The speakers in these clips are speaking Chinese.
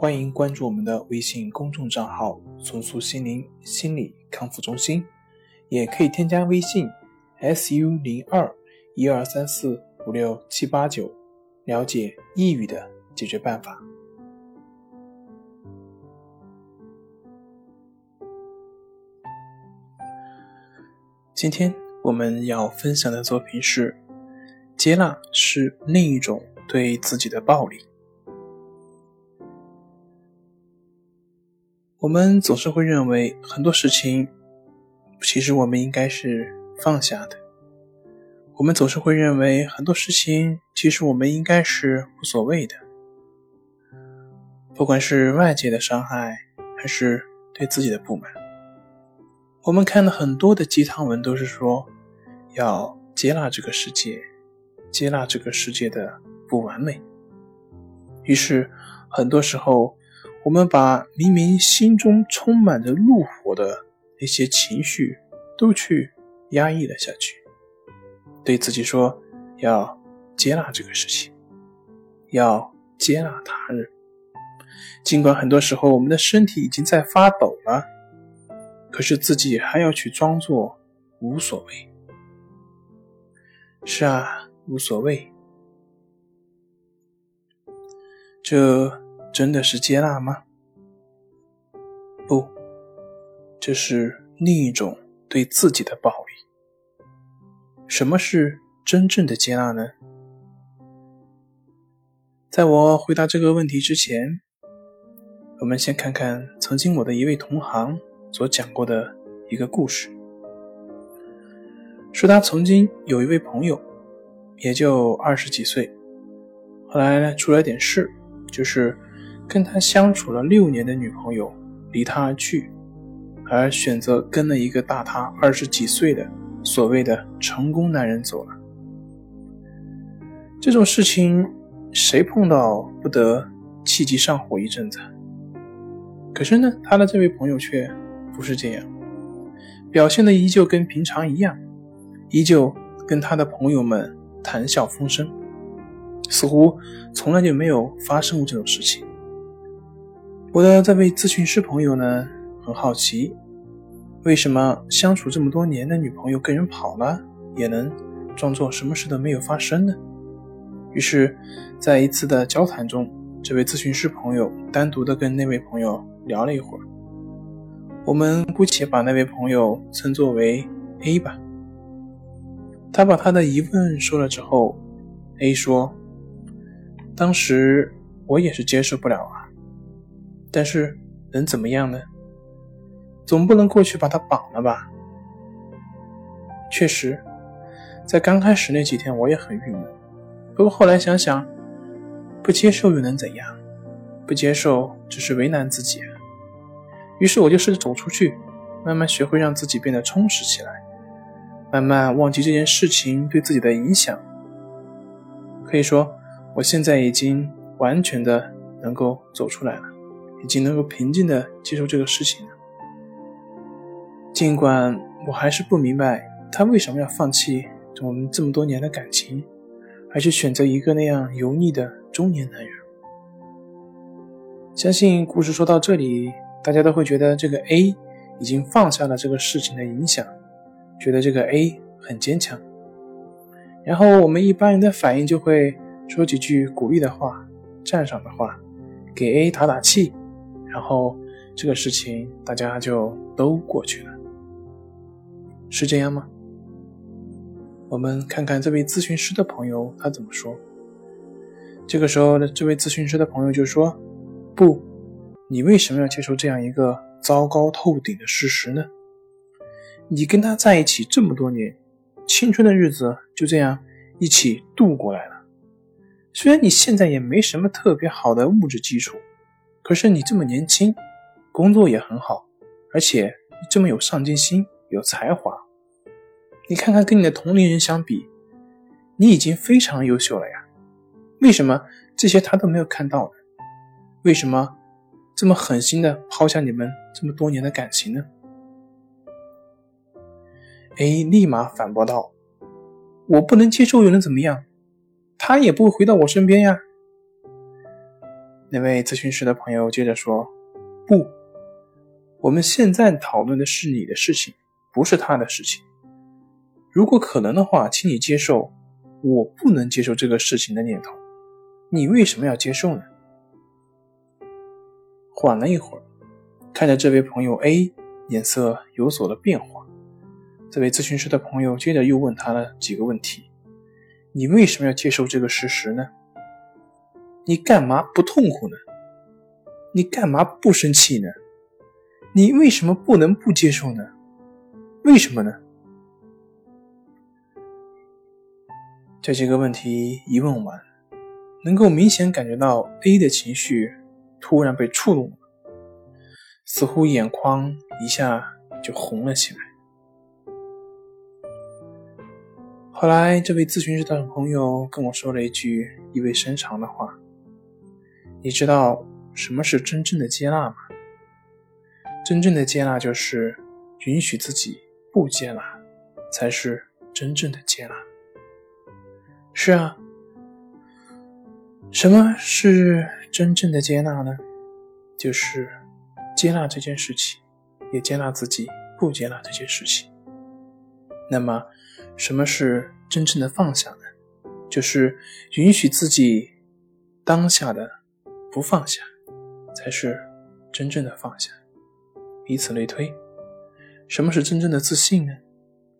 欢迎关注我们的微信公众账号“重塑心灵心理康复中心”。也可以添加微信 s u 零二一二三四五六七八九，了解抑郁的解决办法。今天我们要分享的作品是：接纳是另一种对自己的暴力。我们总是会认为很多事情。其实我们应该是放下的。我们总是会认为很多事情，其实我们应该是无所谓的。不管是外界的伤害，还是对自己的不满，我们看了很多的鸡汤文，都是说要接纳这个世界，接纳这个世界的不完美。于是，很多时候，我们把明明心中充满着怒火的。那些情绪都去压抑了下去，对自己说要接纳这个事情，要接纳他人。尽管很多时候我们的身体已经在发抖了，可是自己还要去装作无所谓。是啊，无所谓。这真的是接纳吗？不。这是另一种对自己的暴力。什么是真正的接纳呢？在我回答这个问题之前，我们先看看曾经我的一位同行所讲过的一个故事。说他曾经有一位朋友，也就二十几岁，后来呢出了点事，就是跟他相处了六年的女朋友离他而去。而选择跟了一个大他二十几岁的所谓的成功男人走了，这种事情谁碰到不得气急上火一阵子？可是呢，他的这位朋友却不是这样，表现的依旧跟平常一样，依旧跟他的朋友们谈笑风生，似乎从来就没有发生过这种事情。我的这位咨询师朋友呢？很好奇，为什么相处这么多年的女朋友跟人跑了，也能装作什么事都没有发生呢？于是，在一次的交谈中，这位咨询师朋友单独的跟那位朋友聊了一会儿。我们姑且把那位朋友称作为 A 吧。他把他的疑问说了之后，A 说：“当时我也是接受不了啊，但是能怎么样呢？”总不能过去把他绑了吧？确实，在刚开始那几天我也很郁闷。不过后来想想，不接受又能怎样？不接受只是为难自己。于是我就试着走出去，慢慢学会让自己变得充实起来，慢慢忘记这件事情对自己的影响。可以说，我现在已经完全的能够走出来了，已经能够平静的接受这个事情了。尽管我还是不明白他为什么要放弃我们这么多年的感情，而去选择一个那样油腻的中年男人。相信故事说到这里，大家都会觉得这个 A 已经放下了这个事情的影响，觉得这个 A 很坚强。然后我们一般人的反应就会说几句鼓励的话、赞赏的话，给 A 打打气，然后这个事情大家就都过去了。是这样吗？我们看看这位咨询师的朋友他怎么说。这个时候，这位咨询师的朋友就说：“不，你为什么要接受这样一个糟糕透顶的事实呢？你跟他在一起这么多年，青春的日子就这样一起度过来了。虽然你现在也没什么特别好的物质基础，可是你这么年轻，工作也很好，而且你这么有上进心、有才华。你看看跟你的同龄人相比，你已经非常优秀了呀。为什么这些他都没有看到呢？为什么这么狠心的抛下你们这么多年的感情呢？A 立马反驳道：“我不能接受又能怎么样？他也不会回到我身边呀。”那位咨询师的朋友接着说：“不，我们现在讨论的是你的事情，不是他的事情。如果可能的话，请你接受我不能接受这个事情的念头。你为什么要接受呢？”缓了一会儿，看着这位朋友 A 脸色有所的变化，这位咨询师的朋友接着又问他了几个问题：“你为什么要接受这个事实呢？”你干嘛不痛苦呢？你干嘛不生气呢？你为什么不能不接受呢？为什么呢？这几个问题一问完，能够明显感觉到 A 的情绪突然被触动了，似乎眼眶一下就红了起来。后来，这位咨询师的朋友跟我说了一句意味深长的话。你知道什么是真正的接纳吗？真正的接纳就是允许自己不接纳，才是真正的接纳。是啊，什么是真正的接纳呢？就是接纳这件事情，也接纳自己不接纳这件事情。那么，什么是真正的放下呢？就是允许自己当下的。不放下，才是真正的放下。以此类推，什么是真正的自信呢？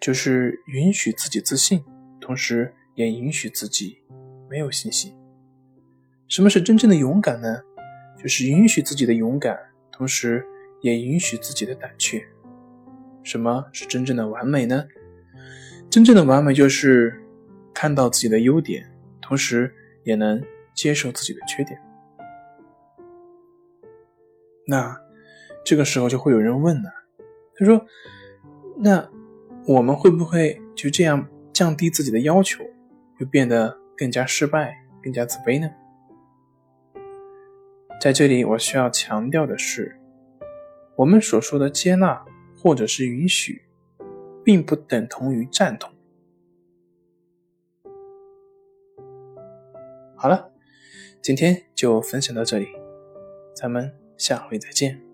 就是允许自己自信，同时也允许自己没有信心。什么是真正的勇敢呢？就是允许自己的勇敢，同时也允许自己的胆怯。什么是真正的完美呢？真正的完美就是看到自己的优点，同时也能接受自己的缺点。那这个时候就会有人问了，他说：“那我们会不会就这样降低自己的要求，就变得更加失败、更加自卑呢？”在这里，我需要强调的是，我们所说的接纳或者是允许，并不等同于赞同。好了，今天就分享到这里，咱们。下回再见。